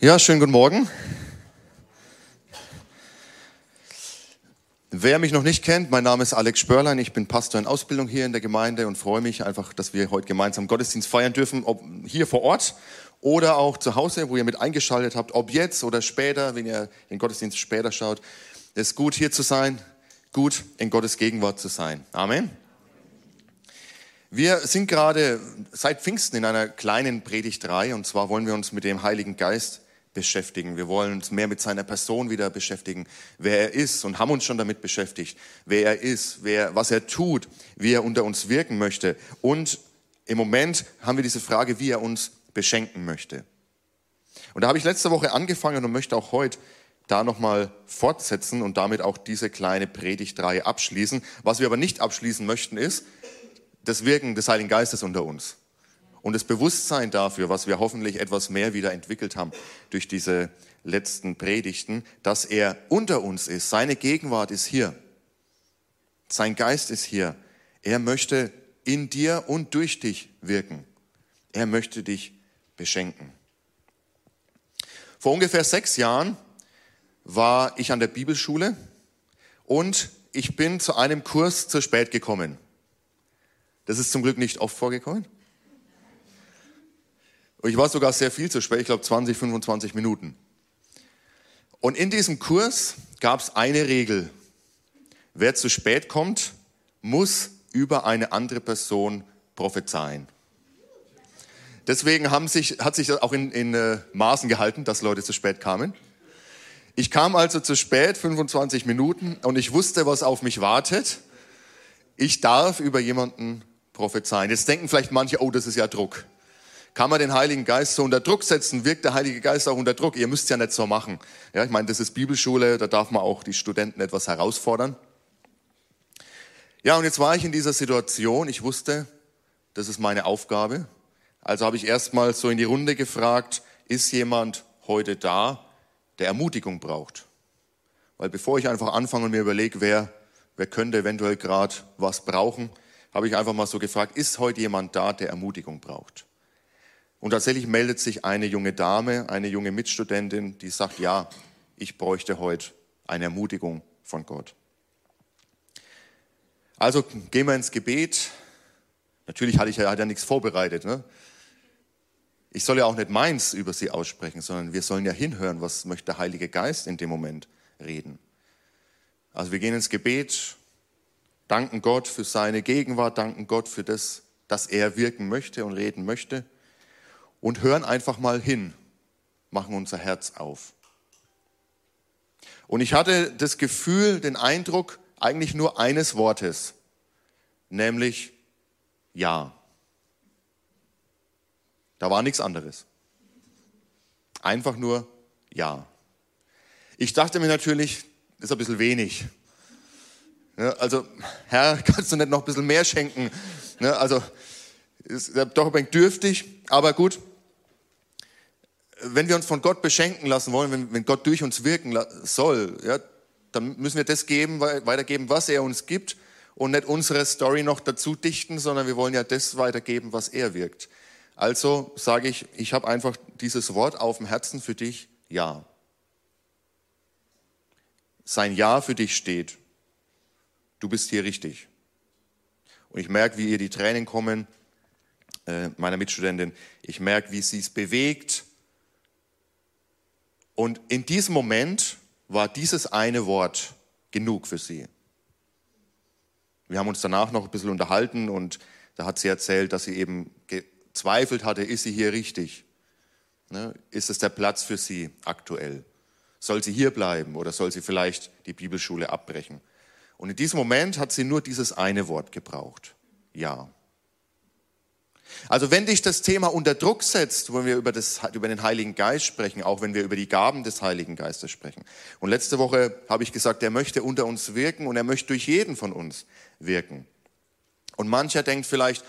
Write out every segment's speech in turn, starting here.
Ja, schönen guten Morgen. Wer mich noch nicht kennt, mein Name ist Alex Spörlein. Ich bin Pastor in Ausbildung hier in der Gemeinde und freue mich einfach, dass wir heute gemeinsam Gottesdienst feiern dürfen, ob hier vor Ort oder auch zu Hause, wo ihr mit eingeschaltet habt, ob jetzt oder später, wenn ihr den Gottesdienst später schaut. Es ist gut, hier zu sein, gut in Gottes Gegenwart zu sein. Amen. Wir sind gerade seit Pfingsten in einer kleinen Predigtreihe und zwar wollen wir uns mit dem Heiligen Geist beschäftigen. Wir wollen uns mehr mit seiner Person wieder beschäftigen, wer er ist und haben uns schon damit beschäftigt, wer er ist, wer, was er tut, wie er unter uns wirken möchte. Und im Moment haben wir diese Frage, wie er uns beschenken möchte. Und da habe ich letzte Woche angefangen und möchte auch heute da nochmal fortsetzen und damit auch diese kleine Predigtreihe abschließen. Was wir aber nicht abschließen möchten, ist das Wirken des Heiligen Geistes unter uns. Und das Bewusstsein dafür, was wir hoffentlich etwas mehr wieder entwickelt haben durch diese letzten Predigten, dass er unter uns ist. Seine Gegenwart ist hier. Sein Geist ist hier. Er möchte in dir und durch dich wirken. Er möchte dich beschenken. Vor ungefähr sechs Jahren war ich an der Bibelschule und ich bin zu einem Kurs zu spät gekommen. Das ist zum Glück nicht oft vorgekommen. Ich war sogar sehr viel zu spät, ich glaube 20, 25 Minuten. Und in diesem Kurs gab es eine Regel. Wer zu spät kommt, muss über eine andere Person prophezeien. Deswegen haben sich, hat sich das auch in, in äh, Maßen gehalten, dass Leute zu spät kamen. Ich kam also zu spät, 25 Minuten, und ich wusste, was auf mich wartet. Ich darf über jemanden prophezeien. Jetzt denken vielleicht manche, oh, das ist ja Druck. Kann man den Heiligen Geist so unter Druck setzen? Wirkt der Heilige Geist auch unter Druck? Ihr müsst ja nicht so machen. Ja, ich meine, das ist Bibelschule, da darf man auch die Studenten etwas herausfordern. Ja, und jetzt war ich in dieser Situation. Ich wusste, das ist meine Aufgabe. Also habe ich erstmal so in die Runde gefragt, ist jemand heute da, der Ermutigung braucht? Weil bevor ich einfach anfange und mir überlege, wer, wer könnte eventuell gerade was brauchen, habe ich einfach mal so gefragt, ist heute jemand da, der Ermutigung braucht? Und tatsächlich meldet sich eine junge Dame, eine junge Mitstudentin, die sagt, ja, ich bräuchte heute eine Ermutigung von Gott. Also gehen wir ins Gebet. Natürlich hatte ich ja, hatte ja nichts vorbereitet. Ne? Ich soll ja auch nicht meins über sie aussprechen, sondern wir sollen ja hinhören, was möchte der Heilige Geist in dem Moment reden. Also wir gehen ins Gebet, danken Gott für seine Gegenwart, danken Gott für das, dass er wirken möchte und reden möchte und hören einfach mal hin, machen unser Herz auf. Und ich hatte das Gefühl, den Eindruck eigentlich nur eines Wortes, nämlich Ja. Da war nichts anderes. Einfach nur ja. Ich dachte mir natürlich, das ist ein bisschen wenig. also, Herr, kannst du nicht noch ein bisschen mehr schenken? also, ist doch ein wenig dürftig, aber gut. Wenn wir uns von Gott beschenken lassen wollen, wenn, wenn Gott durch uns wirken soll, ja, dann müssen wir das geben, weitergeben, was er uns gibt und nicht unsere Story noch dazu dichten, sondern wir wollen ja das weitergeben, was er wirkt. Also sage ich, ich habe einfach dieses Wort auf dem Herzen für dich, ja. Sein Ja für dich steht. Du bist hier richtig. Und ich merke, wie ihr die Tränen kommen, äh, meiner Mitstudentin. Ich merke, wie sie es bewegt. Und in diesem Moment war dieses eine Wort genug für sie. Wir haben uns danach noch ein bisschen unterhalten und da hat sie erzählt, dass sie eben zweifelt hatte, ist sie hier richtig? Ne? Ist es der Platz für sie aktuell? Soll sie hier bleiben oder soll sie vielleicht die Bibelschule abbrechen? Und in diesem Moment hat sie nur dieses eine Wort gebraucht. Ja. Also wenn dich das Thema unter Druck setzt, wenn wir über, das, über den Heiligen Geist sprechen, auch wenn wir über die Gaben des Heiligen Geistes sprechen. Und letzte Woche habe ich gesagt, er möchte unter uns wirken und er möchte durch jeden von uns wirken. Und mancher denkt vielleicht,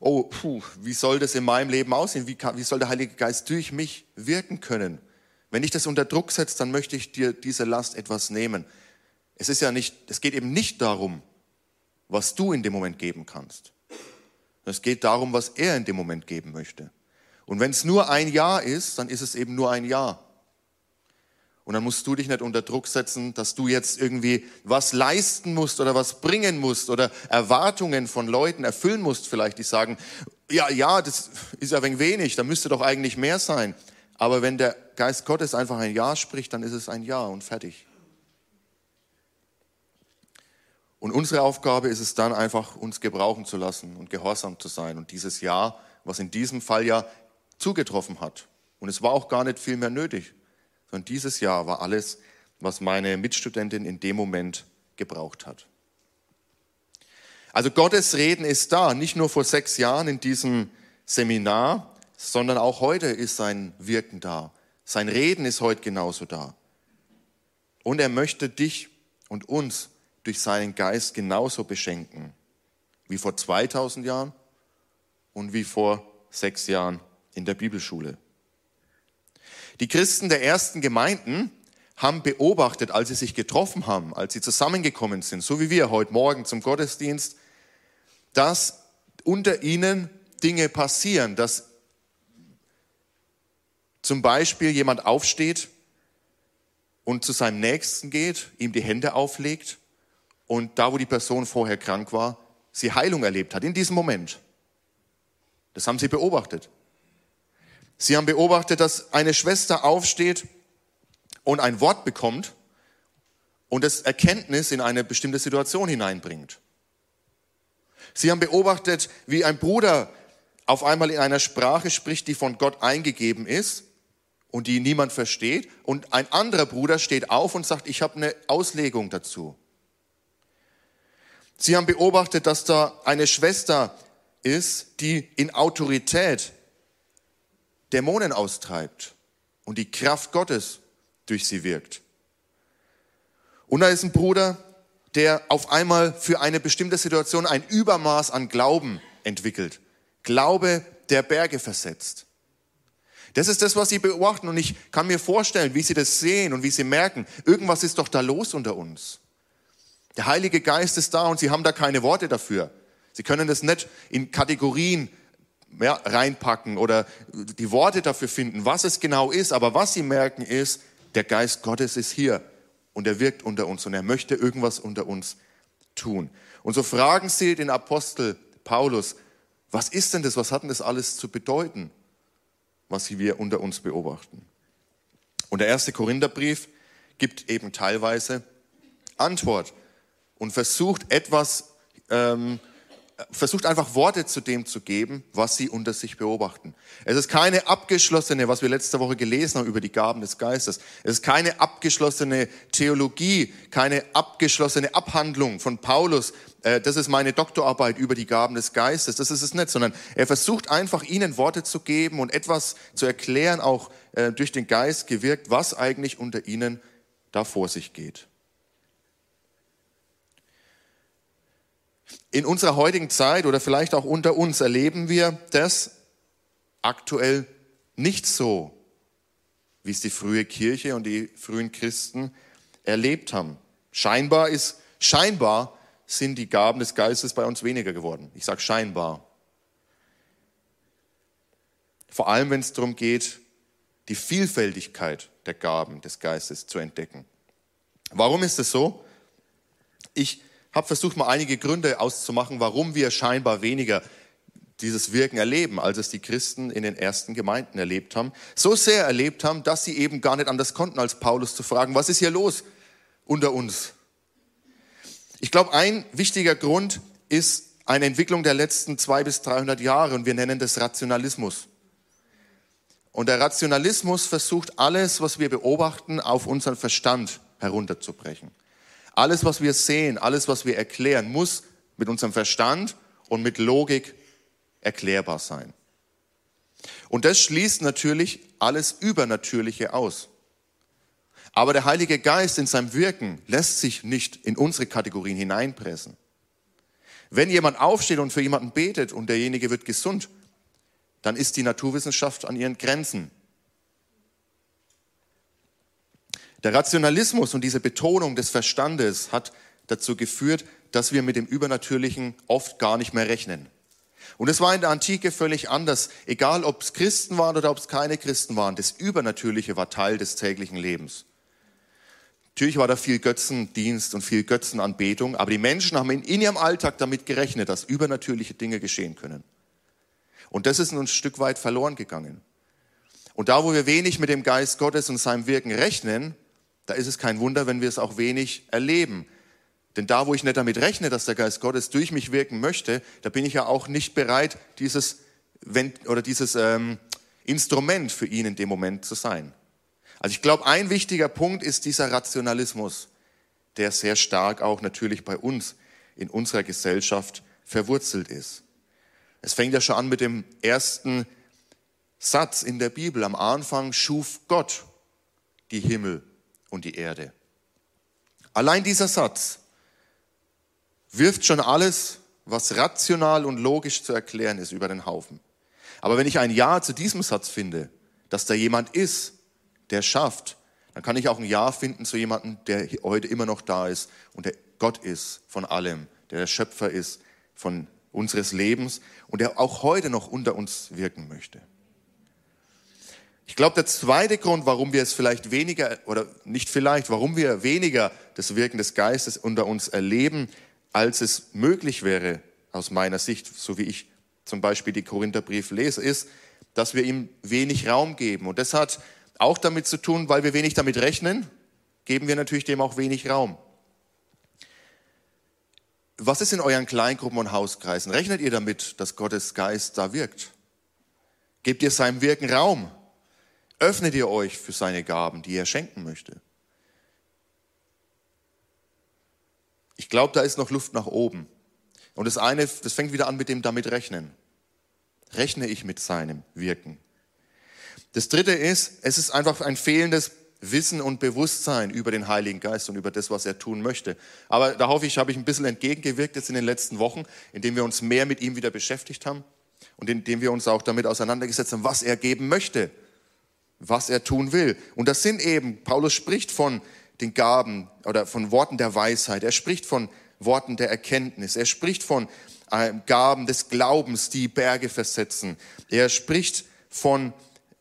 oh, puh, wie soll das in meinem Leben aussehen? Wie, wie soll der Heilige Geist durch mich wirken können? Wenn ich das unter Druck setze, dann möchte ich dir diese Last etwas nehmen. Es ist ja nicht, es geht eben nicht darum, was du in dem Moment geben kannst. Es geht darum, was er in dem Moment geben möchte. Und wenn es nur ein Jahr ist, dann ist es eben nur ein Jahr. Und dann musst du dich nicht unter Druck setzen, dass du jetzt irgendwie was leisten musst oder was bringen musst oder Erwartungen von Leuten erfüllen musst vielleicht, die sagen, ja, ja, das ist ja wenig wenig, da müsste doch eigentlich mehr sein. Aber wenn der Geist Gottes einfach ein Ja spricht, dann ist es ein Ja und fertig. Und unsere Aufgabe ist es dann einfach, uns gebrauchen zu lassen und gehorsam zu sein. Und dieses Ja, was in diesem Fall ja zugetroffen hat. Und es war auch gar nicht viel mehr nötig, sondern dieses Ja war alles, was meine Mitstudentin in dem Moment gebraucht hat. Also Gottes Reden ist da, nicht nur vor sechs Jahren in diesem Seminar, sondern auch heute ist sein Wirken da. Sein Reden ist heute genauso da. Und er möchte dich und uns durch seinen Geist genauso beschenken wie vor 2000 Jahren und wie vor sechs Jahren in der Bibelschule. Die Christen der ersten Gemeinden haben beobachtet, als sie sich getroffen haben, als sie zusammengekommen sind, so wie wir heute Morgen zum Gottesdienst, dass unter ihnen Dinge passieren, dass zum Beispiel jemand aufsteht und zu seinem Nächsten geht, ihm die Hände auflegt und da, wo die Person vorher krank war, sie Heilung erlebt hat, in diesem Moment. Das haben sie beobachtet. Sie haben beobachtet, dass eine Schwester aufsteht und ein Wort bekommt und das Erkenntnis in eine bestimmte Situation hineinbringt. Sie haben beobachtet, wie ein Bruder auf einmal in einer Sprache spricht, die von Gott eingegeben ist und die niemand versteht. Und ein anderer Bruder steht auf und sagt, ich habe eine Auslegung dazu. Sie haben beobachtet, dass da eine Schwester ist, die in Autorität Dämonen austreibt und die Kraft Gottes durch sie wirkt. Und da ist ein Bruder, der auf einmal für eine bestimmte Situation ein Übermaß an Glauben entwickelt. Glaube der Berge versetzt. Das ist das, was sie beobachten. Und ich kann mir vorstellen, wie sie das sehen und wie sie merken, irgendwas ist doch da los unter uns. Der Heilige Geist ist da und sie haben da keine Worte dafür. Sie können das nicht in Kategorien ja, reinpacken oder die Worte dafür finden, was es genau ist. Aber was sie merken ist, der Geist Gottes ist hier und er wirkt unter uns und er möchte irgendwas unter uns tun. Und so fragen sie den Apostel Paulus, was ist denn das? Was hat denn das alles zu bedeuten? was wir unter uns beobachten. Und der erste Korintherbrief gibt eben teilweise Antwort und versucht etwas, ähm, versucht einfach Worte zu dem zu geben, was sie unter sich beobachten. Es ist keine abgeschlossene, was wir letzte Woche gelesen haben über die Gaben des Geistes. Es ist keine abgeschlossene Theologie, keine abgeschlossene Abhandlung von Paulus. Äh, das ist meine Doktorarbeit über die Gaben des Geistes. Das ist es nicht, sondern er versucht einfach ihnen Worte zu geben und etwas zu erklären, auch äh, durch den Geist gewirkt, was eigentlich unter ihnen da vor sich geht. In unserer heutigen Zeit oder vielleicht auch unter uns erleben wir das aktuell nicht so, wie es die frühe Kirche und die frühen Christen erlebt haben. Scheinbar ist, scheinbar sind die Gaben des Geistes bei uns weniger geworden. Ich sage scheinbar. Vor allem, wenn es darum geht, die Vielfältigkeit der Gaben des Geistes zu entdecken. Warum ist es so? Ich habe versucht, mal einige Gründe auszumachen, warum wir scheinbar weniger dieses Wirken erleben, als es die Christen in den ersten Gemeinden erlebt haben. So sehr erlebt haben, dass sie eben gar nicht anders konnten, als Paulus zu fragen, was ist hier los unter uns? Ich glaube, ein wichtiger Grund ist eine Entwicklung der letzten zwei bis 300 Jahre und wir nennen das Rationalismus. Und der Rationalismus versucht alles, was wir beobachten, auf unseren Verstand herunterzubrechen. Alles, was wir sehen, alles, was wir erklären, muss mit unserem Verstand und mit Logik erklärbar sein. Und das schließt natürlich alles Übernatürliche aus. Aber der Heilige Geist in seinem Wirken lässt sich nicht in unsere Kategorien hineinpressen. Wenn jemand aufsteht und für jemanden betet und derjenige wird gesund, dann ist die Naturwissenschaft an ihren Grenzen. Der Rationalismus und diese Betonung des Verstandes hat dazu geführt, dass wir mit dem Übernatürlichen oft gar nicht mehr rechnen. Und es war in der Antike völlig anders. Egal, ob es Christen waren oder ob es keine Christen waren, das Übernatürliche war Teil des täglichen Lebens. Natürlich war da viel Götzendienst und viel Götzenanbetung, aber die Menschen haben in, in ihrem Alltag damit gerechnet, dass übernatürliche Dinge geschehen können. Und das ist ein Stück weit verloren gegangen. Und da, wo wir wenig mit dem Geist Gottes und seinem Wirken rechnen, da ist es kein Wunder, wenn wir es auch wenig erleben. Denn da, wo ich nicht damit rechne, dass der Geist Gottes durch mich wirken möchte, da bin ich ja auch nicht bereit, dieses, oder dieses ähm, Instrument für ihn in dem Moment zu sein. Also ich glaube, ein wichtiger Punkt ist dieser Rationalismus, der sehr stark auch natürlich bei uns in unserer Gesellschaft verwurzelt ist. Es fängt ja schon an mit dem ersten Satz in der Bibel. Am Anfang schuf Gott die Himmel und die Erde. Allein dieser Satz wirft schon alles, was rational und logisch zu erklären ist, über den Haufen. Aber wenn ich ein Ja zu diesem Satz finde, dass da jemand ist, der schafft, dann kann ich auch ein Ja finden zu jemandem, der heute immer noch da ist und der Gott ist von allem, der der Schöpfer ist von unseres Lebens und der auch heute noch unter uns wirken möchte. Ich glaube, der zweite Grund, warum wir es vielleicht weniger, oder nicht vielleicht, warum wir weniger das Wirken des Geistes unter uns erleben, als es möglich wäre, aus meiner Sicht, so wie ich zum Beispiel die Korintherbrief lese, ist, dass wir ihm wenig Raum geben. Und das hat auch damit zu tun, weil wir wenig damit rechnen, geben wir natürlich dem auch wenig Raum. Was ist in euren Kleingruppen und Hauskreisen? Rechnet ihr damit, dass Gottes Geist da wirkt? Gebt ihr seinem Wirken Raum? Öffnet ihr euch für seine Gaben, die er schenken möchte? Ich glaube, da ist noch Luft nach oben. Und das eine, das fängt wieder an mit dem damit rechnen. Rechne ich mit seinem Wirken? Das dritte ist, es ist einfach ein fehlendes Wissen und Bewusstsein über den Heiligen Geist und über das, was er tun möchte. Aber da hoffe ich, habe ich ein bisschen entgegengewirkt jetzt in den letzten Wochen, indem wir uns mehr mit ihm wieder beschäftigt haben und indem wir uns auch damit auseinandergesetzt haben, was er geben möchte, was er tun will. Und das sind eben, Paulus spricht von den Gaben oder von Worten der Weisheit. Er spricht von Worten der Erkenntnis. Er spricht von äh, Gaben des Glaubens, die Berge versetzen. Er spricht von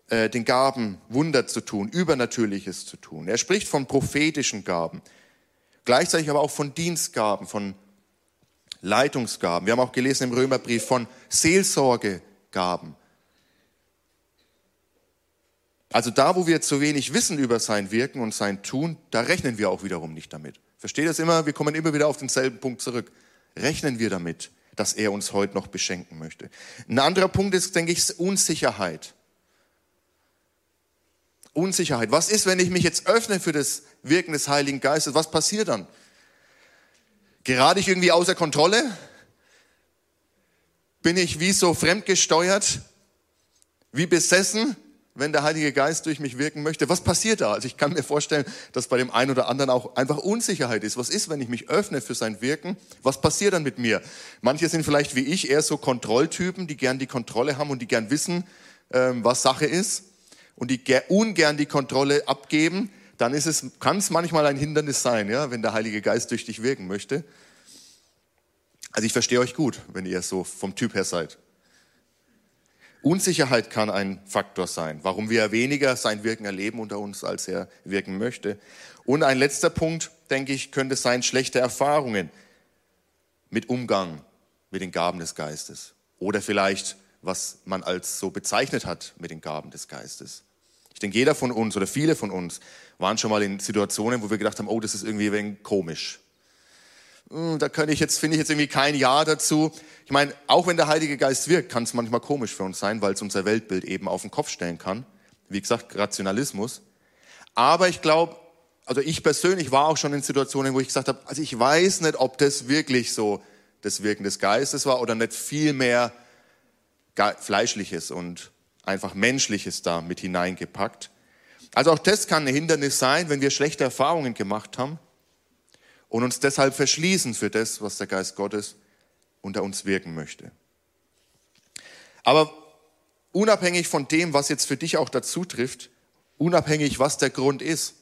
äh, den Gaben, Wunder zu tun, Übernatürliches zu tun. Er spricht von prophetischen Gaben. Gleichzeitig aber auch von Dienstgaben, von Leitungsgaben. Wir haben auch gelesen im Römerbrief von Seelsorgegaben. Also da, wo wir zu wenig wissen über sein Wirken und sein Tun, da rechnen wir auch wiederum nicht damit. Versteht das immer? Wir kommen immer wieder auf denselben Punkt zurück. Rechnen wir damit, dass er uns heute noch beschenken möchte. Ein anderer Punkt ist, denke ich, Unsicherheit. Unsicherheit. Was ist, wenn ich mich jetzt öffne für das Wirken des Heiligen Geistes? Was passiert dann? Gerade ich irgendwie außer Kontrolle? Bin ich wie so fremdgesteuert? Wie besessen? Wenn der Heilige Geist durch mich wirken möchte, was passiert da? Also ich kann mir vorstellen, dass bei dem einen oder anderen auch einfach Unsicherheit ist. Was ist, wenn ich mich öffne für sein Wirken? Was passiert dann mit mir? Manche sind vielleicht wie ich eher so Kontrolltypen, die gern die Kontrolle haben und die gern wissen, ähm, was Sache ist und die ungern die Kontrolle abgeben. Dann ist es, kann es manchmal ein Hindernis sein, ja, wenn der Heilige Geist durch dich wirken möchte. Also ich verstehe euch gut, wenn ihr so vom Typ her seid. Unsicherheit kann ein Faktor sein, warum wir weniger sein Wirken erleben unter uns, als er wirken möchte. Und ein letzter Punkt, denke ich, könnte sein schlechte Erfahrungen mit Umgang mit den Gaben des Geistes. Oder vielleicht, was man als so bezeichnet hat mit den Gaben des Geistes. Ich denke, jeder von uns oder viele von uns waren schon mal in Situationen, wo wir gedacht haben, oh, das ist irgendwie ein wenig komisch. Hm, da kann ich jetzt, finde ich jetzt irgendwie kein Ja dazu. Ich meine, auch wenn der Heilige Geist wirkt, kann es manchmal komisch für uns sein, weil es unser Weltbild eben auf den Kopf stellen kann. Wie gesagt, Rationalismus. Aber ich glaube, also ich persönlich war auch schon in Situationen, wo ich gesagt habe, also ich weiß nicht, ob das wirklich so das Wirken des Geistes war oder nicht viel mehr Fleischliches und einfach Menschliches da mit hineingepackt. Also auch das kann ein Hindernis sein, wenn wir schlechte Erfahrungen gemacht haben und uns deshalb verschließen für das, was der Geist Gottes unter uns wirken möchte. Aber unabhängig von dem, was jetzt für dich auch dazu trifft, unabhängig, was der Grund ist,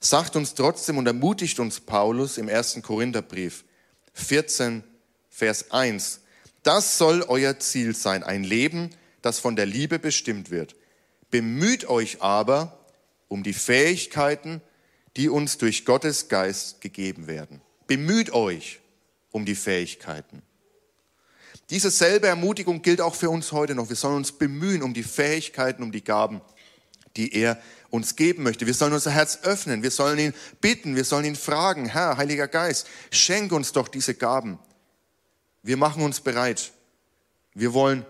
sagt uns trotzdem und ermutigt uns Paulus im ersten Korintherbrief 14, Vers 1, das soll euer Ziel sein, ein Leben, das von der Liebe bestimmt wird. Bemüht euch aber um die Fähigkeiten, die uns durch Gottes Geist gegeben werden. Bemüht euch um die Fähigkeiten. Diese selbe Ermutigung gilt auch für uns heute noch. Wir sollen uns bemühen um die Fähigkeiten, um die Gaben, die er uns geben möchte. Wir sollen unser Herz öffnen. Wir sollen ihn bitten. Wir sollen ihn fragen. Herr, Heiliger Geist, schenk uns doch diese Gaben. Wir machen uns bereit. Wir wollen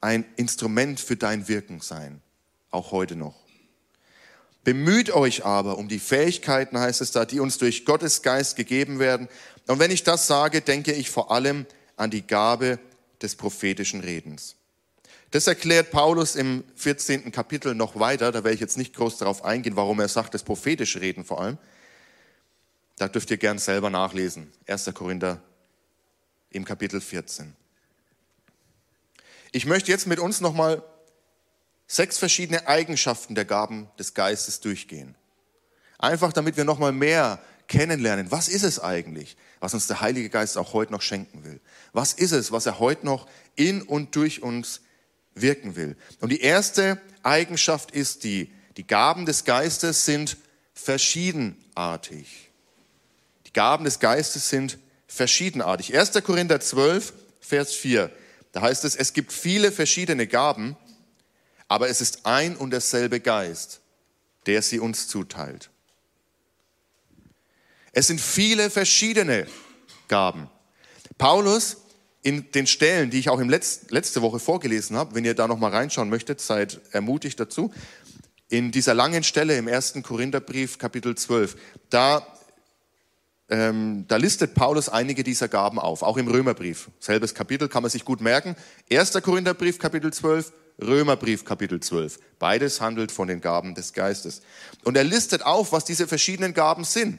ein Instrument für dein Wirken sein. Auch heute noch. Bemüht euch aber um die Fähigkeiten, heißt es da, die uns durch Gottes Geist gegeben werden. Und wenn ich das sage, denke ich vor allem an die Gabe des prophetischen Redens. Das erklärt Paulus im 14. Kapitel noch weiter. Da werde ich jetzt nicht groß darauf eingehen, warum er sagt, das prophetische Reden vor allem. Da dürft ihr gern selber nachlesen. 1. Korinther im Kapitel 14. Ich möchte jetzt mit uns nochmal sechs verschiedene Eigenschaften der Gaben des Geistes durchgehen. Einfach damit wir nochmal mehr kennenlernen. Was ist es eigentlich, was uns der Heilige Geist auch heute noch schenken will? Was ist es, was er heute noch in und durch uns wirken will? Und die erste Eigenschaft ist die, die Gaben des Geistes sind verschiedenartig. Die Gaben des Geistes sind verschiedenartig. 1. Korinther 12, Vers 4. Da heißt es, es gibt viele verschiedene Gaben, aber es ist ein und derselbe Geist, der sie uns zuteilt. Es sind viele verschiedene Gaben. Paulus in den Stellen, die ich auch im Letz, letzte Woche vorgelesen habe, wenn ihr da noch mal reinschauen möchtet, seid ermutigt dazu. In dieser langen Stelle im ersten Korintherbrief, Kapitel 12, da, ähm, da listet Paulus einige dieser Gaben auf, auch im Römerbrief. Selbes Kapitel kann man sich gut merken. Erster Korintherbrief, Kapitel 12, Römerbrief Kapitel 12. Beides handelt von den Gaben des Geistes. Und er listet auf, was diese verschiedenen Gaben sind.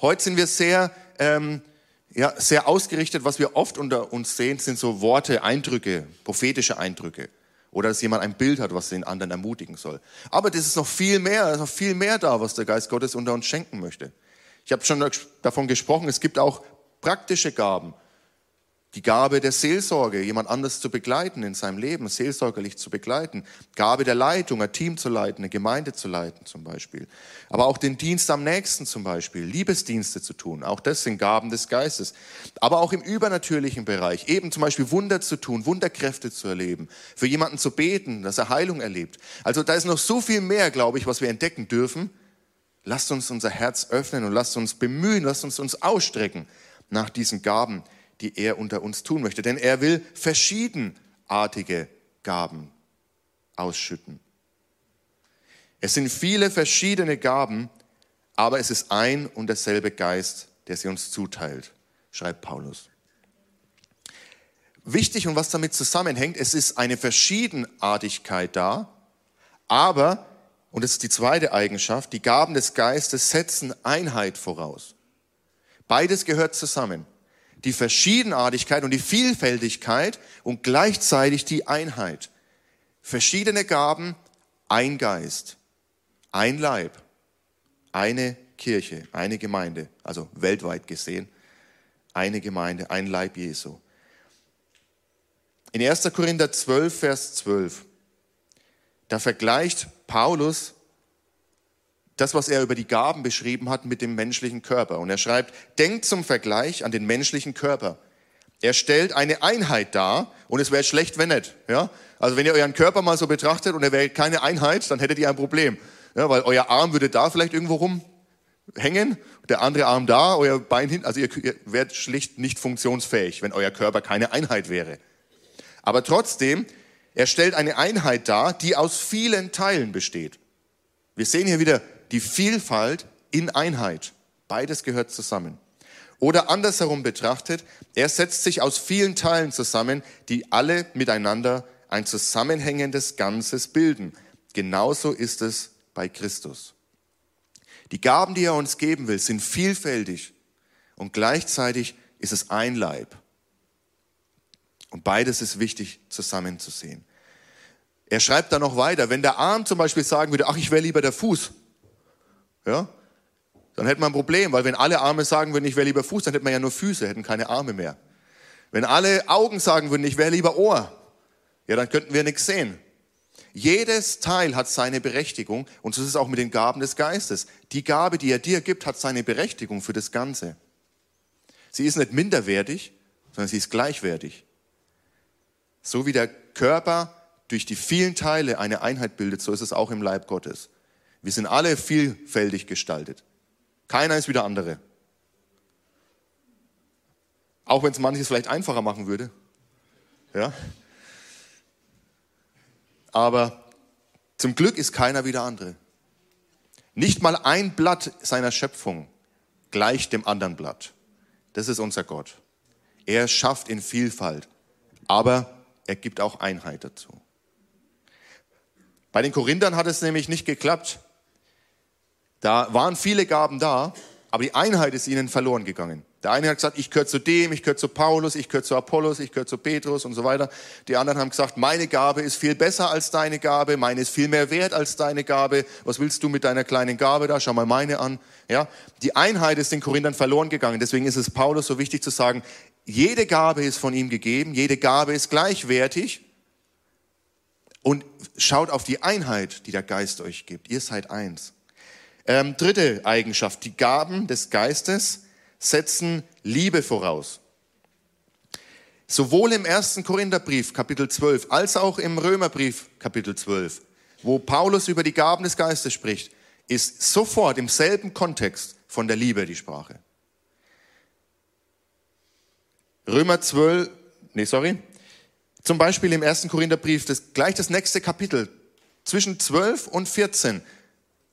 Heute sind wir sehr, ähm, ja, sehr ausgerichtet. Was wir oft unter uns sehen, sind so Worte, Eindrücke, prophetische Eindrücke. Oder dass jemand ein Bild hat, was den anderen ermutigen soll. Aber das ist noch viel mehr, ist noch viel mehr da, was der Geist Gottes unter uns schenken möchte. Ich habe schon davon gesprochen, es gibt auch praktische Gaben. Die Gabe der Seelsorge, jemand anders zu begleiten in seinem Leben, seelsorgerlich zu begleiten. Gabe der Leitung, ein Team zu leiten, eine Gemeinde zu leiten zum Beispiel. Aber auch den Dienst am nächsten zum Beispiel, Liebesdienste zu tun. Auch das sind Gaben des Geistes. Aber auch im übernatürlichen Bereich, eben zum Beispiel Wunder zu tun, Wunderkräfte zu erleben, für jemanden zu beten, dass er Heilung erlebt. Also da ist noch so viel mehr, glaube ich, was wir entdecken dürfen. Lasst uns unser Herz öffnen und lasst uns bemühen, lasst uns uns ausstrecken nach diesen Gaben die er unter uns tun möchte. Denn er will verschiedenartige Gaben ausschütten. Es sind viele verschiedene Gaben, aber es ist ein und derselbe Geist, der sie uns zuteilt, schreibt Paulus. Wichtig und was damit zusammenhängt, es ist eine Verschiedenartigkeit da, aber, und das ist die zweite Eigenschaft, die Gaben des Geistes setzen Einheit voraus. Beides gehört zusammen die Verschiedenartigkeit und die Vielfältigkeit und gleichzeitig die Einheit. Verschiedene Gaben, ein Geist, ein Leib, eine Kirche, eine Gemeinde, also weltweit gesehen, eine Gemeinde, ein Leib Jesu. In 1. Korinther 12, Vers 12, da vergleicht Paulus das, was er über die Gaben beschrieben hat, mit dem menschlichen Körper. Und er schreibt, denkt zum Vergleich an den menschlichen Körper. Er stellt eine Einheit dar und es wäre schlecht, wenn nicht. Ja? Also wenn ihr euren Körper mal so betrachtet und er wäre keine Einheit, dann hättet ihr ein Problem. Ja, weil euer Arm würde da vielleicht irgendwo rumhängen, der andere Arm da, euer Bein hin. Also ihr, ihr wärt schlicht nicht funktionsfähig, wenn euer Körper keine Einheit wäre. Aber trotzdem, er stellt eine Einheit dar, die aus vielen Teilen besteht. Wir sehen hier wieder die Vielfalt in Einheit. Beides gehört zusammen. Oder andersherum betrachtet, er setzt sich aus vielen Teilen zusammen, die alle miteinander ein zusammenhängendes Ganzes bilden. Genauso ist es bei Christus. Die Gaben, die er uns geben will, sind vielfältig und gleichzeitig ist es ein Leib. Und beides ist wichtig zusammenzusehen. Er schreibt dann noch weiter, wenn der Arm zum Beispiel sagen würde, ach, ich wäre lieber der Fuß, ja, dann hätten wir ein Problem, weil wenn alle Arme sagen würden, ich wäre lieber Fuß, dann hätten wir ja nur Füße, hätten keine Arme mehr. Wenn alle Augen sagen würden, ich wäre lieber Ohr, ja, dann könnten wir nichts sehen. Jedes Teil hat seine Berechtigung und so ist es auch mit den Gaben des Geistes. Die Gabe, die er dir gibt, hat seine Berechtigung für das Ganze. Sie ist nicht minderwertig, sondern sie ist gleichwertig. So wie der Körper durch die vielen Teile eine Einheit bildet, so ist es auch im Leib Gottes. Wir sind alle vielfältig gestaltet. Keiner ist wie der andere. Auch wenn es manches vielleicht einfacher machen würde. Ja? Aber zum Glück ist keiner wie der andere. Nicht mal ein Blatt seiner Schöpfung gleicht dem anderen Blatt. Das ist unser Gott. Er schafft in Vielfalt, aber er gibt auch Einheit dazu. Bei den Korinthern hat es nämlich nicht geklappt. Da waren viele Gaben da, aber die Einheit ist ihnen verloren gegangen. Der eine hat gesagt, ich gehöre zu dem, ich gehöre zu Paulus, ich gehöre zu Apollos, ich gehöre zu Petrus und so weiter. Die anderen haben gesagt, meine Gabe ist viel besser als deine Gabe, meine ist viel mehr wert als deine Gabe. Was willst du mit deiner kleinen Gabe da? Schau mal meine an. Ja, die Einheit ist den Korinthern verloren gegangen. Deswegen ist es Paulus so wichtig zu sagen, jede Gabe ist von ihm gegeben, jede Gabe ist gleichwertig. Und schaut auf die Einheit, die der Geist euch gibt. Ihr seid eins. Ähm, dritte Eigenschaft, die Gaben des Geistes setzen Liebe voraus. Sowohl im ersten Korintherbrief Kapitel 12 als auch im Römerbrief Kapitel 12, wo Paulus über die Gaben des Geistes spricht, ist sofort im selben Kontext von der Liebe die Sprache. Römer 12, nee, sorry. Zum Beispiel im ersten Korintherbrief, das, gleich das nächste Kapitel, zwischen 12 und 14,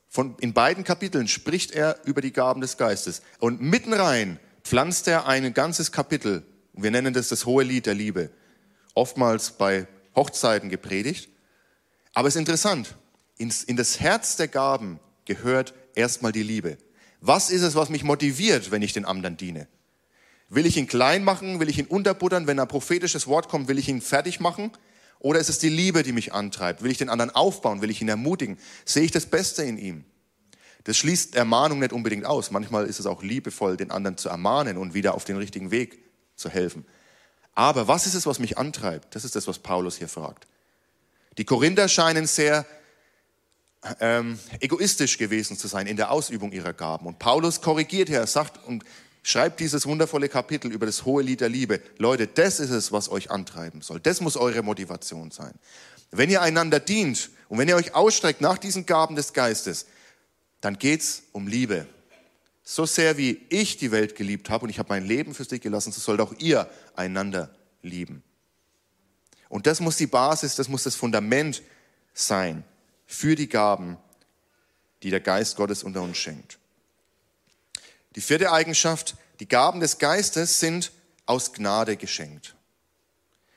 von, in beiden Kapiteln spricht er über die Gaben des Geistes. Und mitten rein pflanzt er ein ganzes Kapitel. Wir nennen das das hohe Lied der Liebe. Oftmals bei Hochzeiten gepredigt. Aber es ist interessant. Ins, in das Herz der Gaben gehört erstmal die Liebe. Was ist es, was mich motiviert, wenn ich den anderen diene? Will ich ihn klein machen? Will ich ihn unterbuttern? Wenn ein prophetisches Wort kommt, will ich ihn fertig machen? Oder ist es die Liebe, die mich antreibt? Will ich den anderen aufbauen? Will ich ihn ermutigen? Sehe ich das Beste in ihm? Das schließt Ermahnung nicht unbedingt aus. Manchmal ist es auch liebevoll, den anderen zu ermahnen und wieder auf den richtigen Weg zu helfen. Aber was ist es, was mich antreibt? Das ist das, was Paulus hier fragt. Die Korinther scheinen sehr ähm, egoistisch gewesen zu sein in der Ausübung ihrer Gaben. Und Paulus korrigiert hier, sagt und Schreibt dieses wundervolle Kapitel über das hohe Lied der Liebe. Leute, das ist es, was euch antreiben soll. Das muss eure Motivation sein. Wenn ihr einander dient und wenn ihr euch ausstreckt nach diesen Gaben des Geistes, dann geht's um Liebe. So sehr wie ich die Welt geliebt habe und ich habe mein Leben für dich gelassen, so sollt auch ihr einander lieben. Und das muss die Basis, das muss das Fundament sein für die Gaben, die der Geist Gottes unter uns schenkt. Die vierte Eigenschaft, die Gaben des Geistes sind aus Gnade geschenkt.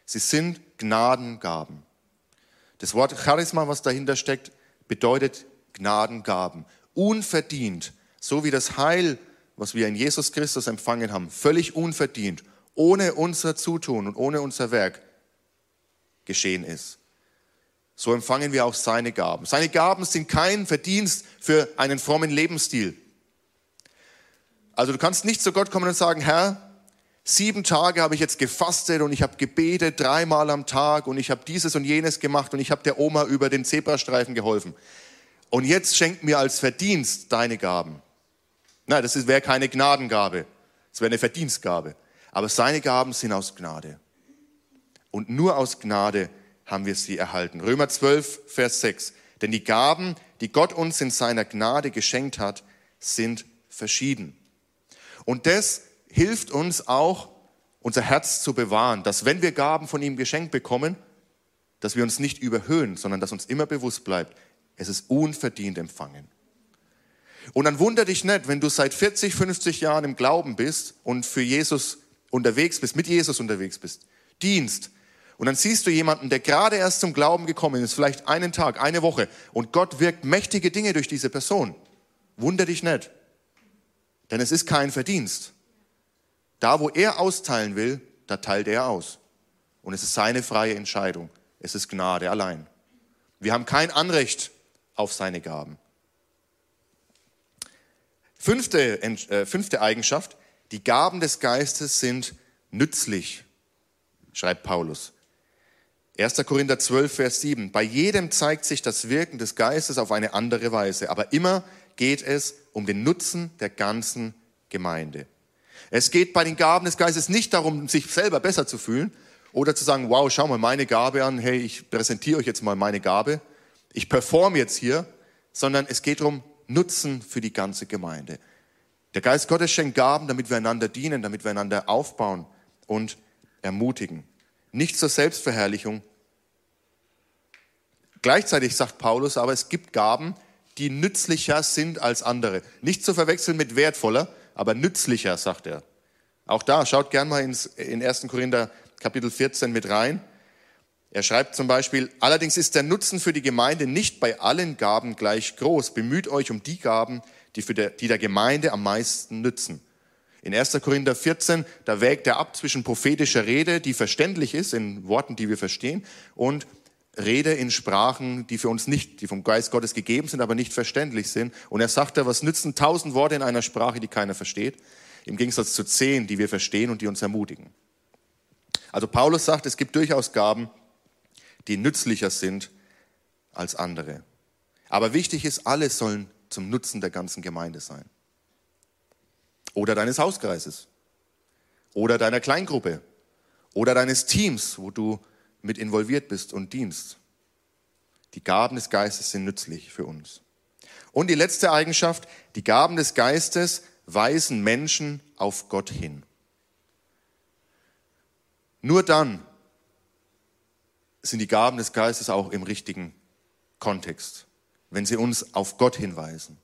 Sie sind Gnadengaben. Das Wort Charisma, was dahinter steckt, bedeutet Gnadengaben. Unverdient, so wie das Heil, was wir in Jesus Christus empfangen haben, völlig unverdient, ohne unser Zutun und ohne unser Werk geschehen ist. So empfangen wir auch seine Gaben. Seine Gaben sind kein Verdienst für einen frommen Lebensstil. Also du kannst nicht zu Gott kommen und sagen, Herr, sieben Tage habe ich jetzt gefastet und ich habe gebetet dreimal am Tag und ich habe dieses und jenes gemacht und ich habe der Oma über den Zebrastreifen geholfen. Und jetzt schenkt mir als Verdienst deine Gaben. Nein, das wäre keine Gnadengabe. Das wäre eine Verdienstgabe. Aber seine Gaben sind aus Gnade. Und nur aus Gnade haben wir sie erhalten. Römer 12, Vers 6. Denn die Gaben, die Gott uns in seiner Gnade geschenkt hat, sind verschieden. Und das hilft uns auch, unser Herz zu bewahren, dass wenn wir Gaben von ihm geschenkt bekommen, dass wir uns nicht überhöhen, sondern dass uns immer bewusst bleibt, es ist unverdient empfangen. Und dann wunder dich nicht, wenn du seit 40, 50 Jahren im Glauben bist und für Jesus unterwegs bist, mit Jesus unterwegs bist, dienst. Und dann siehst du jemanden, der gerade erst zum Glauben gekommen ist, vielleicht einen Tag, eine Woche, und Gott wirkt mächtige Dinge durch diese Person. Wunder dich nicht. Denn es ist kein Verdienst. Da, wo er austeilen will, da teilt er aus. Und es ist seine freie Entscheidung. Es ist Gnade allein. Wir haben kein Anrecht auf seine Gaben. Fünfte, äh, fünfte Eigenschaft, die Gaben des Geistes sind nützlich, schreibt Paulus. 1. Korinther 12, Vers 7. Bei jedem zeigt sich das Wirken des Geistes auf eine andere Weise, aber immer geht es um den Nutzen der ganzen Gemeinde. Es geht bei den Gaben des Geistes nicht darum, sich selber besser zu fühlen oder zu sagen, wow, schau mal meine Gabe an, hey, ich präsentiere euch jetzt mal meine Gabe, ich performe jetzt hier, sondern es geht darum, Nutzen für die ganze Gemeinde. Der Geist Gottes schenkt Gaben, damit wir einander dienen, damit wir einander aufbauen und ermutigen. Nicht zur Selbstverherrlichung. Gleichzeitig sagt Paulus aber, es gibt Gaben, die nützlicher sind als andere. Nicht zu verwechseln mit wertvoller, aber nützlicher, sagt er. Auch da, schaut gern mal ins, in 1. Korinther Kapitel 14 mit rein. Er schreibt zum Beispiel, allerdings ist der Nutzen für die Gemeinde nicht bei allen Gaben gleich groß. Bemüht euch um die Gaben, die, für der, die der Gemeinde am meisten nützen. In 1. Korinther 14, da wägt er ab zwischen prophetischer Rede, die verständlich ist, in Worten, die wir verstehen, und Rede in Sprachen, die für uns nicht, die vom Geist Gottes gegeben sind, aber nicht verständlich sind. Und er sagt da, was nützen tausend Worte in einer Sprache, die keiner versteht, im Gegensatz zu zehn, die wir verstehen und die uns ermutigen. Also Paulus sagt, es gibt durchaus Gaben, die nützlicher sind als andere. Aber wichtig ist, alle sollen zum Nutzen der ganzen Gemeinde sein. Oder deines Hauskreises. Oder deiner Kleingruppe. Oder deines Teams, wo du mit involviert bist und dienst. Die Gaben des Geistes sind nützlich für uns. Und die letzte Eigenschaft, die Gaben des Geistes weisen Menschen auf Gott hin. Nur dann sind die Gaben des Geistes auch im richtigen Kontext, wenn sie uns auf Gott hinweisen.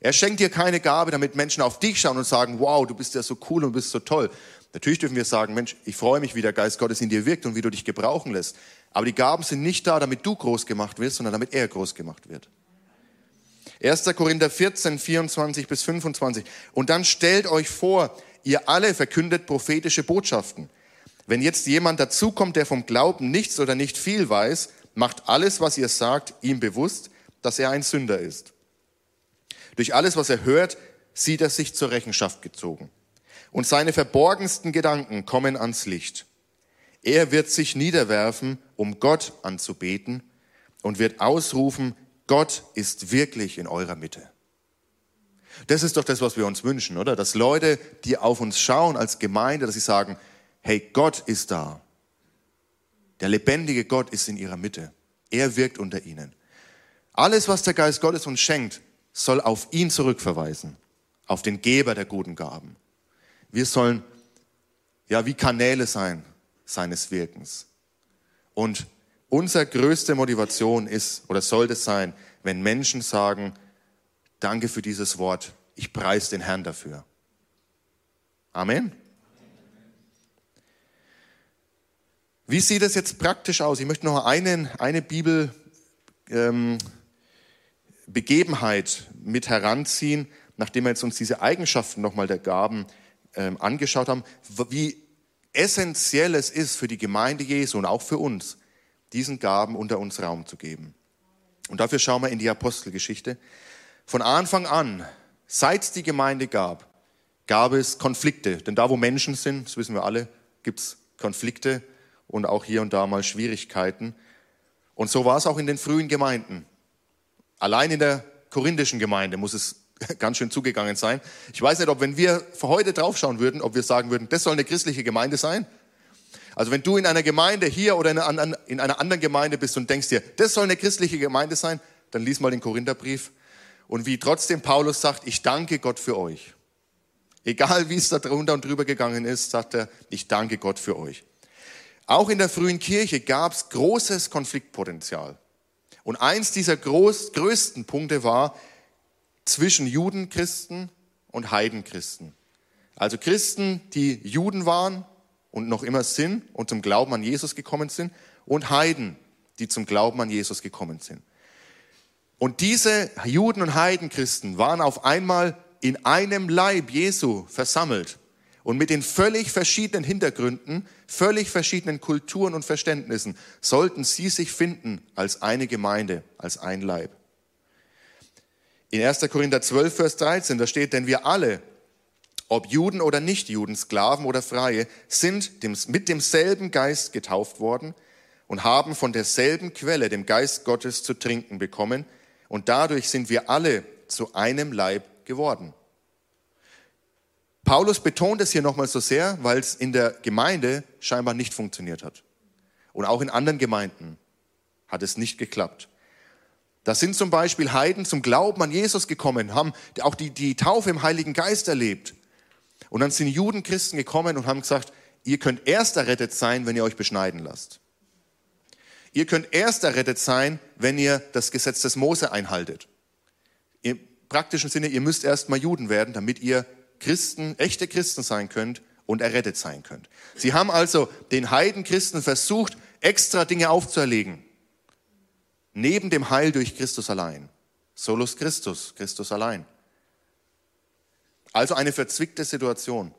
Er schenkt dir keine Gabe, damit Menschen auf dich schauen und sagen, wow, du bist ja so cool und bist so toll. Natürlich dürfen wir sagen, Mensch, ich freue mich, wie der Geist Gottes in dir wirkt und wie du dich gebrauchen lässt. Aber die Gaben sind nicht da, damit du groß gemacht wirst, sondern damit er groß gemacht wird. 1. Korinther 14, 24 bis 25. Und dann stellt euch vor, ihr alle verkündet prophetische Botschaften. Wenn jetzt jemand dazukommt, der vom Glauben nichts oder nicht viel weiß, macht alles, was ihr sagt, ihm bewusst, dass er ein Sünder ist. Durch alles, was er hört, sieht er sich zur Rechenschaft gezogen. Und seine verborgensten Gedanken kommen ans Licht. Er wird sich niederwerfen, um Gott anzubeten und wird ausrufen, Gott ist wirklich in eurer Mitte. Das ist doch das, was wir uns wünschen, oder? Dass Leute, die auf uns schauen als Gemeinde, dass sie sagen, hey, Gott ist da. Der lebendige Gott ist in ihrer Mitte. Er wirkt unter ihnen. Alles, was der Geist Gottes uns schenkt, soll auf ihn zurückverweisen, auf den Geber der guten Gaben. Wir sollen ja wie Kanäle sein seines Wirkens. Und unsere größte Motivation ist oder sollte sein, wenn Menschen sagen, danke für dieses Wort, ich preise den Herrn dafür. Amen. Wie sieht es jetzt praktisch aus? Ich möchte noch einen, eine Bibel, ähm, mit heranziehen, nachdem wir jetzt uns diese Eigenschaften nochmal der Gaben ähm, angeschaut haben, wie essentiell es ist für die Gemeinde Jesu und auch für uns, diesen Gaben unter uns Raum zu geben. Und dafür schauen wir in die Apostelgeschichte. Von Anfang an, seit es die Gemeinde gab, gab es Konflikte. Denn da, wo Menschen sind, das wissen wir alle, gibt es Konflikte und auch hier und da mal Schwierigkeiten. Und so war es auch in den frühen Gemeinden. Allein in der korinthischen Gemeinde muss es ganz schön zugegangen sein. Ich weiß nicht, ob wenn wir für heute draufschauen würden, ob wir sagen würden, das soll eine christliche Gemeinde sein. Also wenn du in einer Gemeinde hier oder in einer anderen Gemeinde bist und denkst dir, das soll eine christliche Gemeinde sein, dann lies mal den Korintherbrief. Und wie trotzdem Paulus sagt, ich danke Gott für euch. Egal wie es da drunter und drüber gegangen ist, sagt er, ich danke Gott für euch. Auch in der frühen Kirche gab es großes Konfliktpotenzial. Und eins dieser groß, größten Punkte war zwischen Judenchristen und Heidenchristen. Also Christen, die Juden waren und noch immer sind und zum Glauben an Jesus gekommen sind und Heiden, die zum Glauben an Jesus gekommen sind. Und diese Juden und Heidenchristen waren auf einmal in einem Leib Jesu versammelt und mit den völlig verschiedenen Hintergründen, völlig verschiedenen Kulturen und Verständnissen sollten sie sich finden als eine Gemeinde, als ein Leib. In 1. Korinther 12, Vers 13, da steht, denn wir alle, ob Juden oder Nichtjuden, Sklaven oder Freie, sind mit demselben Geist getauft worden und haben von derselben Quelle, dem Geist Gottes, zu trinken bekommen. Und dadurch sind wir alle zu einem Leib geworden. Paulus betont es hier nochmal so sehr, weil es in der Gemeinde scheinbar nicht funktioniert hat. Und auch in anderen Gemeinden hat es nicht geklappt. Da sind zum Beispiel Heiden zum Glauben an Jesus gekommen, haben auch die, die Taufe im Heiligen Geist erlebt. Und dann sind Judenchristen gekommen und haben gesagt, ihr könnt erst errettet sein, wenn ihr euch beschneiden lasst. Ihr könnt erst errettet sein, wenn ihr das Gesetz des Mose einhaltet. Im praktischen Sinne, ihr müsst erst mal Juden werden, damit ihr Christen, echte Christen sein könnt und errettet sein könnt. Sie haben also den Heidenchristen versucht, extra Dinge aufzuerlegen. Neben dem Heil durch Christus allein. Solus Christus, Christus allein. Also eine verzwickte Situation.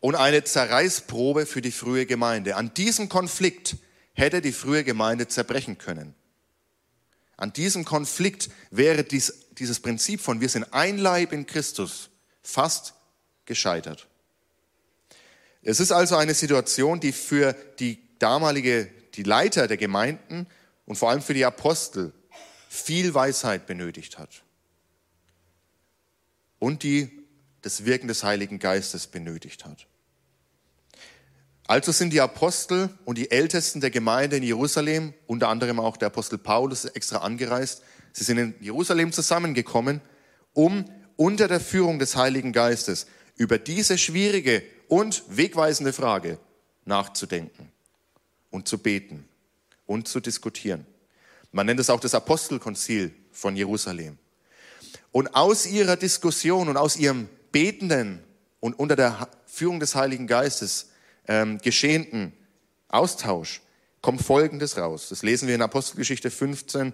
Und eine Zerreißprobe für die frühe Gemeinde. An diesem Konflikt hätte die frühe Gemeinde zerbrechen können. An diesem Konflikt wäre dies, dieses Prinzip von wir sind ein Leib in Christus fast gescheitert. Es ist also eine Situation, die für die damalige, die Leiter der Gemeinden und vor allem für die Apostel viel Weisheit benötigt hat. Und die das Wirken des Heiligen Geistes benötigt hat. Also sind die Apostel und die Ältesten der Gemeinde in Jerusalem, unter anderem auch der Apostel Paulus, extra angereist. Sie sind in Jerusalem zusammengekommen, um unter der Führung des Heiligen Geistes über diese schwierige und wegweisende Frage nachzudenken und zu beten und zu diskutieren. Man nennt es auch das Apostelkonzil von Jerusalem. Und aus ihrer Diskussion und aus ihrem betenden und unter der Führung des Heiligen Geistes ähm, geschehenen Austausch kommt Folgendes raus. Das lesen wir in Apostelgeschichte 15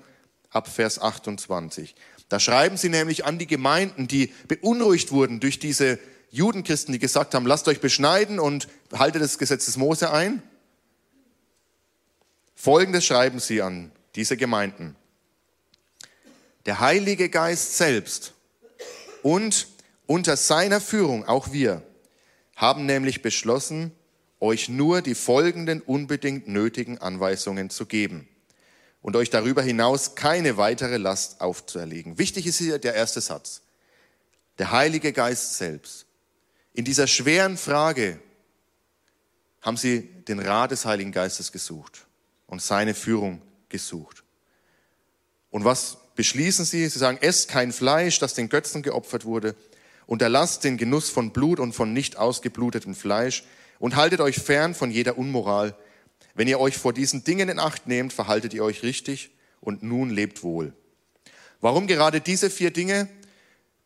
ab Vers 28. Da schreiben sie nämlich an die Gemeinden, die beunruhigt wurden durch diese Judenchristen, die gesagt haben, lasst euch beschneiden und haltet das Gesetz des Mose ein. Folgendes schreiben sie an diese Gemeinden. Der Heilige Geist selbst und unter seiner Führung auch wir haben nämlich beschlossen, euch nur die folgenden unbedingt nötigen Anweisungen zu geben und euch darüber hinaus keine weitere Last aufzuerlegen. Wichtig ist hier der erste Satz. Der Heilige Geist selbst. In dieser schweren Frage haben sie den Rat des Heiligen Geistes gesucht und seine Führung gesucht. Und was beschließen sie? Sie sagen, esst kein Fleisch, das den Götzen geopfert wurde, unterlasst den Genuss von Blut und von nicht ausgeblutetem Fleisch und haltet euch fern von jeder Unmoral. Wenn ihr euch vor diesen Dingen in Acht nehmt, verhaltet ihr euch richtig und nun lebt wohl. Warum gerade diese vier Dinge?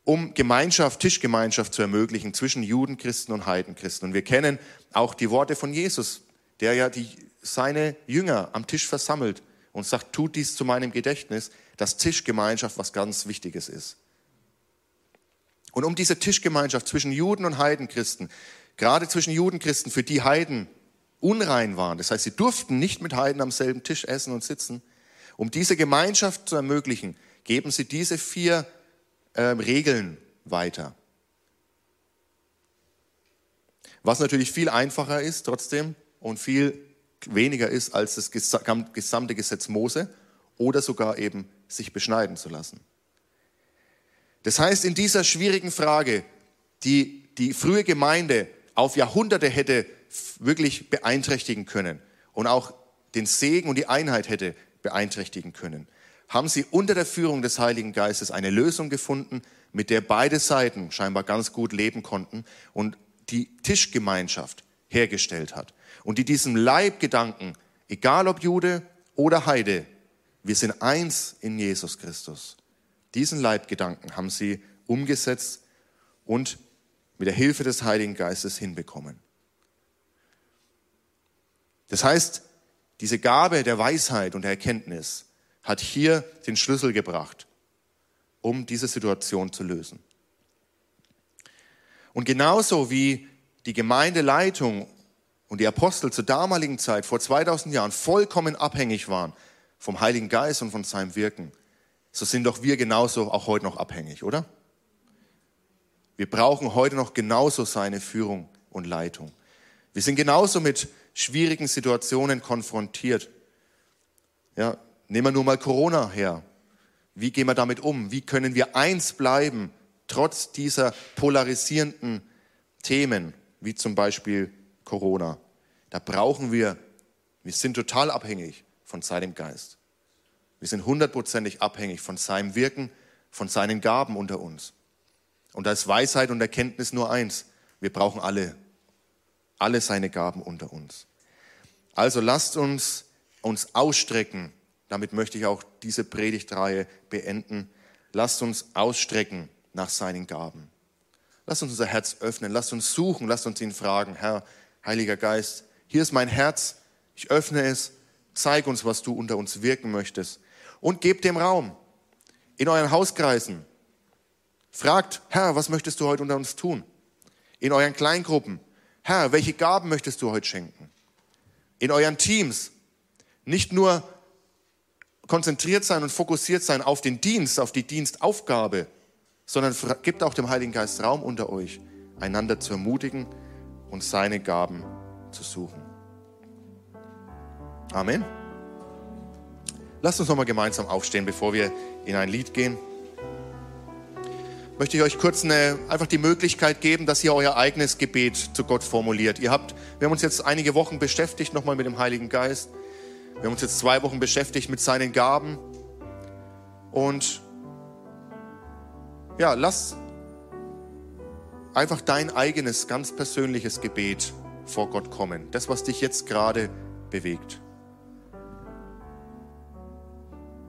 Um Gemeinschaft, Tischgemeinschaft zu ermöglichen zwischen Judenchristen und Heidenchristen. Und wir kennen auch die Worte von Jesus, der ja die, seine Jünger am Tisch versammelt und sagt, tut dies zu meinem Gedächtnis, dass Tischgemeinschaft was ganz Wichtiges ist. Und um diese Tischgemeinschaft zwischen Juden und Heidenchristen, gerade zwischen Judenchristen, für die Heiden unrein waren. Das heißt, sie durften nicht mit Heiden am selben Tisch essen und sitzen. Um diese Gemeinschaft zu ermöglichen, geben sie diese vier äh, Regeln weiter. Was natürlich viel einfacher ist trotzdem und viel weniger ist als das gesamte Gesetz Mose oder sogar eben sich beschneiden zu lassen. Das heißt, in dieser schwierigen Frage, die die frühe Gemeinde auf Jahrhunderte hätte wirklich beeinträchtigen können und auch den Segen und die Einheit hätte beeinträchtigen können, haben sie unter der Führung des Heiligen Geistes eine Lösung gefunden, mit der beide Seiten scheinbar ganz gut leben konnten und die Tischgemeinschaft hergestellt hat. Und die diesem Leibgedanken, egal ob Jude oder Heide, wir sind eins in Jesus Christus. Diesen Leibgedanken haben sie umgesetzt und mit der Hilfe des Heiligen Geistes hinbekommen. Das heißt, diese Gabe der Weisheit und der Erkenntnis hat hier den Schlüssel gebracht, um diese Situation zu lösen. Und genauso wie die Gemeindeleitung und die Apostel zur damaligen Zeit, vor 2000 Jahren, vollkommen abhängig waren vom Heiligen Geist und von seinem Wirken, so sind doch wir genauso auch heute noch abhängig, oder? Wir brauchen heute noch genauso seine Führung und Leitung. Wir sind genauso mit schwierigen Situationen konfrontiert. Ja, nehmen wir nur mal Corona her. Wie gehen wir damit um? Wie können wir eins bleiben, trotz dieser polarisierenden Themen, wie zum Beispiel Corona? Da brauchen wir, wir sind total abhängig von seinem Geist. Wir sind hundertprozentig abhängig von seinem Wirken, von seinen Gaben unter uns. Und da ist Weisheit und Erkenntnis nur eins. Wir brauchen alle, alle seine Gaben unter uns. Also lasst uns uns ausstrecken. Damit möchte ich auch diese Predigtreihe beenden. Lasst uns ausstrecken nach seinen Gaben. Lasst uns unser Herz öffnen. Lasst uns suchen. Lasst uns ihn fragen. Herr, Heiliger Geist, hier ist mein Herz. Ich öffne es. Zeig uns, was du unter uns wirken möchtest. Und gebt dem Raum. In euren Hauskreisen. Fragt, Herr, was möchtest du heute unter uns tun? In euren Kleingruppen. Herr, welche Gaben möchtest du heute schenken? In euren Teams. Nicht nur konzentriert sein und fokussiert sein auf den Dienst, auf die Dienstaufgabe, sondern gebt auch dem Heiligen Geist Raum unter euch, einander zu ermutigen und seine Gaben zu suchen. Amen. Lasst uns nochmal gemeinsam aufstehen, bevor wir in ein Lied gehen. Möchte ich euch kurz eine, einfach die Möglichkeit geben, dass ihr euer eigenes Gebet zu Gott formuliert. Ihr habt, wir haben uns jetzt einige Wochen beschäftigt, nochmal mit dem Heiligen Geist. Wir haben uns jetzt zwei Wochen beschäftigt mit seinen Gaben. Und ja, lass einfach dein eigenes, ganz persönliches Gebet vor Gott kommen. Das, was dich jetzt gerade bewegt.